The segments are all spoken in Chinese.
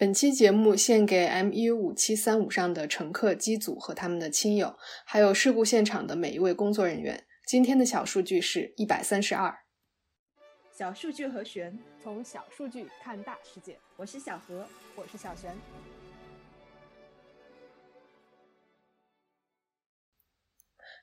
本期节目献给 MU 五七三五上的乘客、机组和他们的亲友，还有事故现场的每一位工作人员。今天的小数据是一百三十二。小数据和玄，从小数据看大世界。我是小何，我是小玄。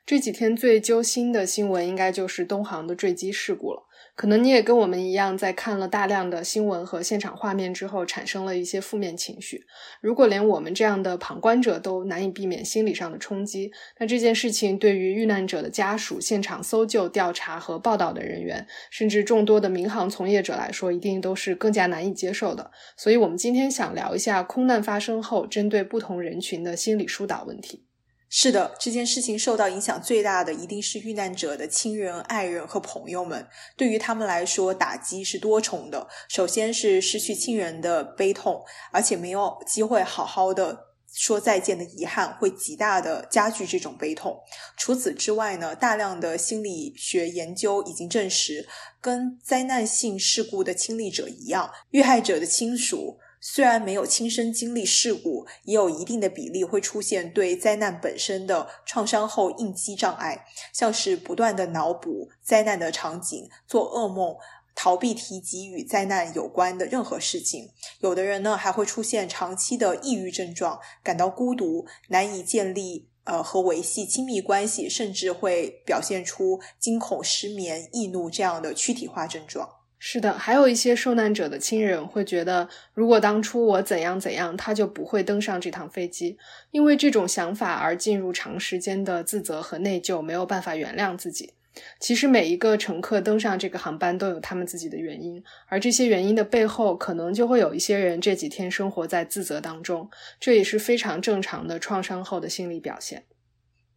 这几天最揪心的新闻，应该就是东航的坠机事故了。可能你也跟我们一样，在看了大量的新闻和现场画面之后，产生了一些负面情绪。如果连我们这样的旁观者都难以避免心理上的冲击，那这件事情对于遇难者的家属、现场搜救、调查和报道的人员，甚至众多的民航从业者来说，一定都是更加难以接受的。所以，我们今天想聊一下空难发生后，针对不同人群的心理疏导问题。是的，这件事情受到影响最大的一定是遇难者的亲人、爱人和朋友们。对于他们来说，打击是多重的。首先是失去亲人的悲痛，而且没有机会好好的说再见的遗憾，会极大的加剧这种悲痛。除此之外呢，大量的心理学研究已经证实，跟灾难性事故的亲历者一样，遇害者的亲属。虽然没有亲身经历事故，也有一定的比例会出现对灾难本身的创伤后应激障碍，像是不断的脑补灾难的场景、做噩梦、逃避提及与灾难有关的任何事情。有的人呢，还会出现长期的抑郁症状，感到孤独，难以建立呃和维系亲密关系，甚至会表现出惊恐、失眠、易怒这样的躯体化症状。是的，还有一些受难者的亲人会觉得，如果当初我怎样怎样，他就不会登上这趟飞机。因为这种想法而进入长时间的自责和内疚，没有办法原谅自己。其实每一个乘客登上这个航班都有他们自己的原因，而这些原因的背后，可能就会有一些人这几天生活在自责当中，这也是非常正常的创伤后的心理表现。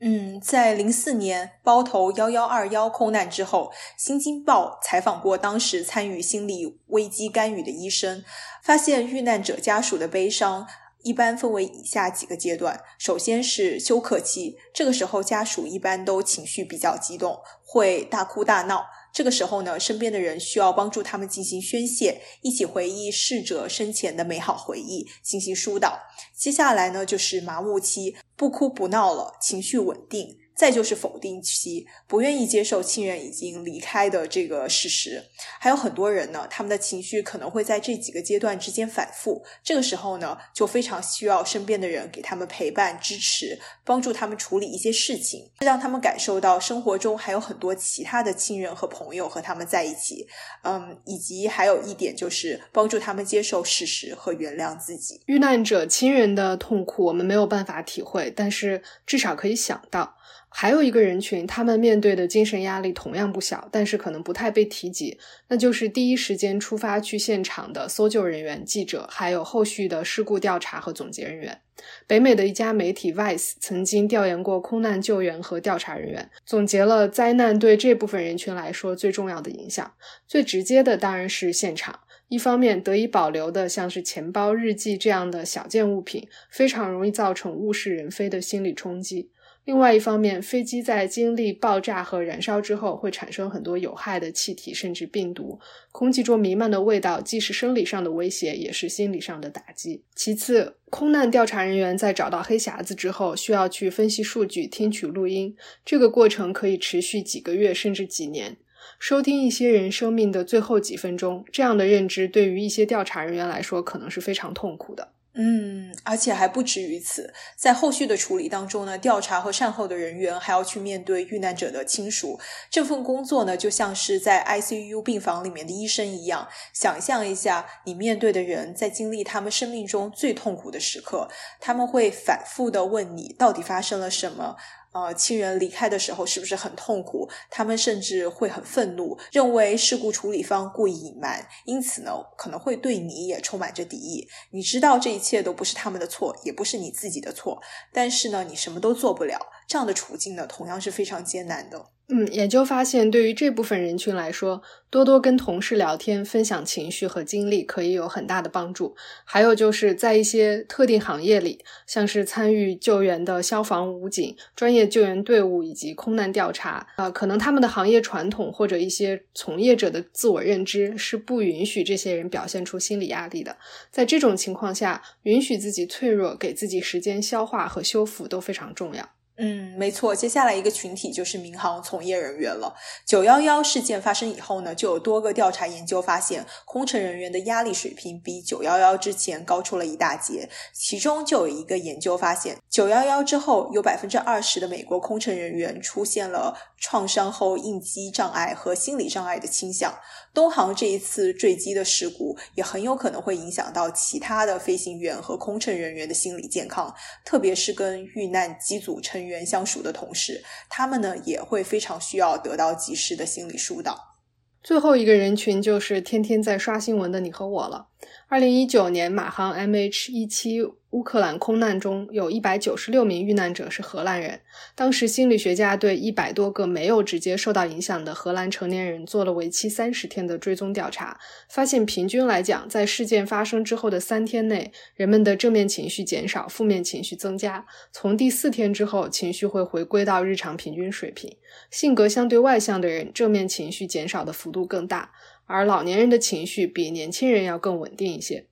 嗯，在零四年包头幺幺二幺空难之后，《新京报》采访过当时参与心理危机干预的医生，发现遇难者家属的悲伤一般分为以下几个阶段：首先是休克期，这个时候家属一般都情绪比较激动，会大哭大闹。这个时候呢，身边的人需要帮助他们进行宣泄，一起回忆逝者生前的美好回忆，进行疏导。接下来呢，就是麻木期，不哭不闹了，情绪稳定。再就是否定期，不愿意接受亲人已经离开的这个事实。还有很多人呢，他们的情绪可能会在这几个阶段之间反复。这个时候呢，就非常需要身边的人给他们陪伴、支持，帮助他们处理一些事情，让他们感受到生活中还有很多其他的亲人和朋友和他们在一起。嗯，以及还有一点就是帮助他们接受事实和原谅自己。遇难者亲人的痛苦，我们没有办法体会，但是至少可以想到。还有一个人群，他们面对的精神压力同样不小，但是可能不太被提及，那就是第一时间出发去现场的搜救人员、记者，还有后续的事故调查和总结人员。北美的一家媒体 Vice 曾经调研过空难救援和调查人员，总结了灾难对这部分人群来说最重要的影响。最直接的当然是现场，一方面得以保留的像是钱包、日记这样的小件物品，非常容易造成物是人非的心理冲击。另外一方面，飞机在经历爆炸和燃烧之后，会产生很多有害的气体，甚至病毒。空气中弥漫的味道，既是生理上的威胁，也是心理上的打击。其次，空难调查人员在找到黑匣子之后，需要去分析数据、听取录音，这个过程可以持续几个月，甚至几年。收听一些人生命的最后几分钟，这样的认知对于一些调查人员来说，可能是非常痛苦的。嗯，而且还不止于此，在后续的处理当中呢，调查和善后的人员还要去面对遇难者的亲属。这份工作呢，就像是在 ICU 病房里面的医生一样。想象一下，你面对的人在经历他们生命中最痛苦的时刻，他们会反复的问你，到底发生了什么。呃，亲人离开的时候是不是很痛苦？他们甚至会很愤怒，认为事故处理方故意隐瞒，因此呢，可能会对你也充满着敌意。你知道这一切都不是他们的错，也不是你自己的错，但是呢，你什么都做不了，这样的处境呢，同样是非常艰难的。嗯，研究发现，对于这部分人群来说，多多跟同事聊天、分享情绪和经历，可以有很大的帮助。还有就是在一些特定行业里，像是参与救援的消防、武警、专业救援队伍以及空难调查，啊，可能他们的行业传统或者一些从业者的自我认知是不允许这些人表现出心理压力的。在这种情况下，允许自己脆弱，给自己时间消化和修复都非常重要。嗯，没错。接下来一个群体就是民航从业人员了。九幺幺事件发生以后呢，就有多个调查研究发现，空乘人员的压力水平比九幺幺之前高出了一大截。其中就有一个研究发现，九幺幺之后，有百分之二十的美国空乘人员出现了创伤后应激障碍和心理障碍的倾向。东航这一次坠机的事故，也很有可能会影响到其他的飞行员和空乘人员的心理健康，特别是跟遇难机组成员相熟的同事，他们呢也会非常需要得到及时的心理疏导。最后一个人群就是天天在刷新闻的你和我了。二零一九年马航 MH 一七乌克兰空难中有一百九十六名遇难者是荷兰人。当时心理学家对一百多个没有直接受到影响的荷兰成年人做了为期三十天的追踪调查，发现平均来讲，在事件发生之后的三天内，人们的正面情绪减少，负面情绪增加。从第四天之后，情绪会回归到日常平均水平。性格相对外向的人，正面情绪减少的幅度更大。而老年人的情绪比年轻人要更稳定一些。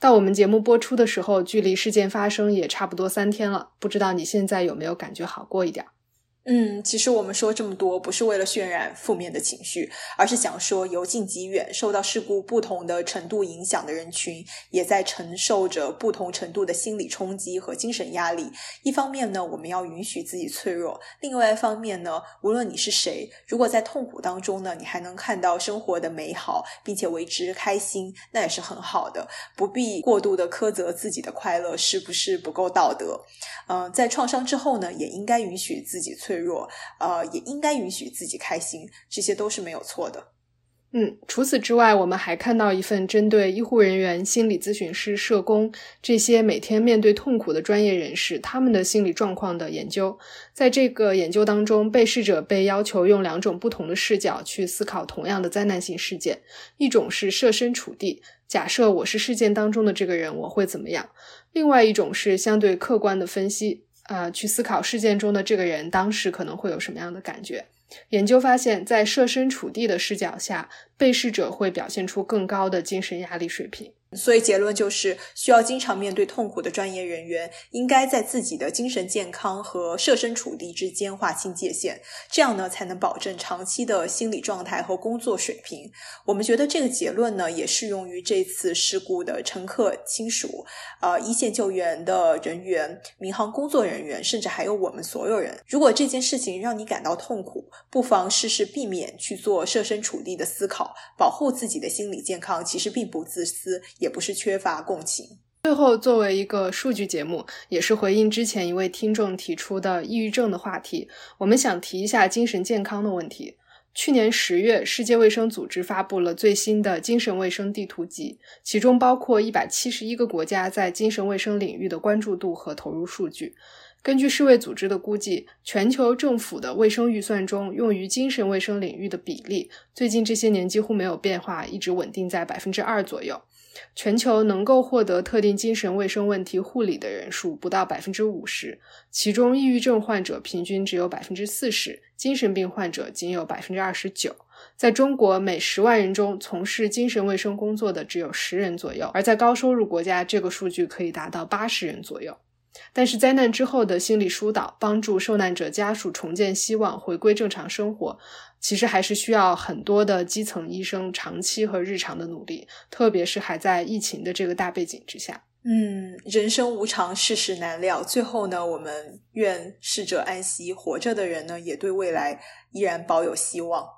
到我们节目播出的时候，距离事件发生也差不多三天了，不知道你现在有没有感觉好过一点？嗯，其实我们说这么多，不是为了渲染负面的情绪，而是想说由近及远，受到事故不同的程度影响的人群，也在承受着不同程度的心理冲击和精神压力。一方面呢，我们要允许自己脆弱；另外一方面呢，无论你是谁，如果在痛苦当中呢，你还能看到生活的美好，并且为之开心，那也是很好的。不必过度的苛责自己的快乐是不是不够道德？嗯，在创伤之后呢，也应该允许自己脆。弱，呃，也应该允许自己开心，这些都是没有错的。嗯，除此之外，我们还看到一份针对医护人员、心理咨询师、社工这些每天面对痛苦的专业人士他们的心理状况的研究。在这个研究当中，被试者被要求用两种不同的视角去思考同样的灾难性事件：一种是设身处地，假设我是事件当中的这个人，我会怎么样；另外一种是相对客观的分析。啊，去思考事件中的这个人当时可能会有什么样的感觉？研究发现，在设身处地的视角下，被试者会表现出更高的精神压力水平。所以结论就是，需要经常面对痛苦的专业人员，应该在自己的精神健康和设身处地之间划清界限，这样呢，才能保证长期的心理状态和工作水平。我们觉得这个结论呢，也适用于这次事故的乘客亲属、呃一线救援的人员、民航工作人员，甚至还有我们所有人。如果这件事情让你感到痛苦，不妨试试避免去做设身处地的思考，保护自己的心理健康，其实并不自私。也不是缺乏共情。最后，作为一个数据节目，也是回应之前一位听众提出的抑郁症的话题，我们想提一下精神健康的问题。去年十月，世界卫生组织发布了最新的精神卫生地图集，其中包括一百七十一个国家在精神卫生领域的关注度和投入数据。根据世卫组织的估计，全球政府的卫生预算中用于精神卫生领域的比例，最近这些年几乎没有变化，一直稳定在百分之二左右。全球能够获得特定精神卫生问题护理的人数不到百分之五十，其中抑郁症患者平均只有百分之四十，精神病患者仅有百分之二十九。在中国，每十万人中从事精神卫生工作的只有十人左右，而在高收入国家，这个数据可以达到八十人左右。但是灾难之后的心理疏导，帮助受难者家属重建希望，回归正常生活，其实还是需要很多的基层医生长期和日常的努力，特别是还在疫情的这个大背景之下。嗯，人生无常，世事难料。最后呢，我们愿逝者安息，活着的人呢，也对未来依然保有希望。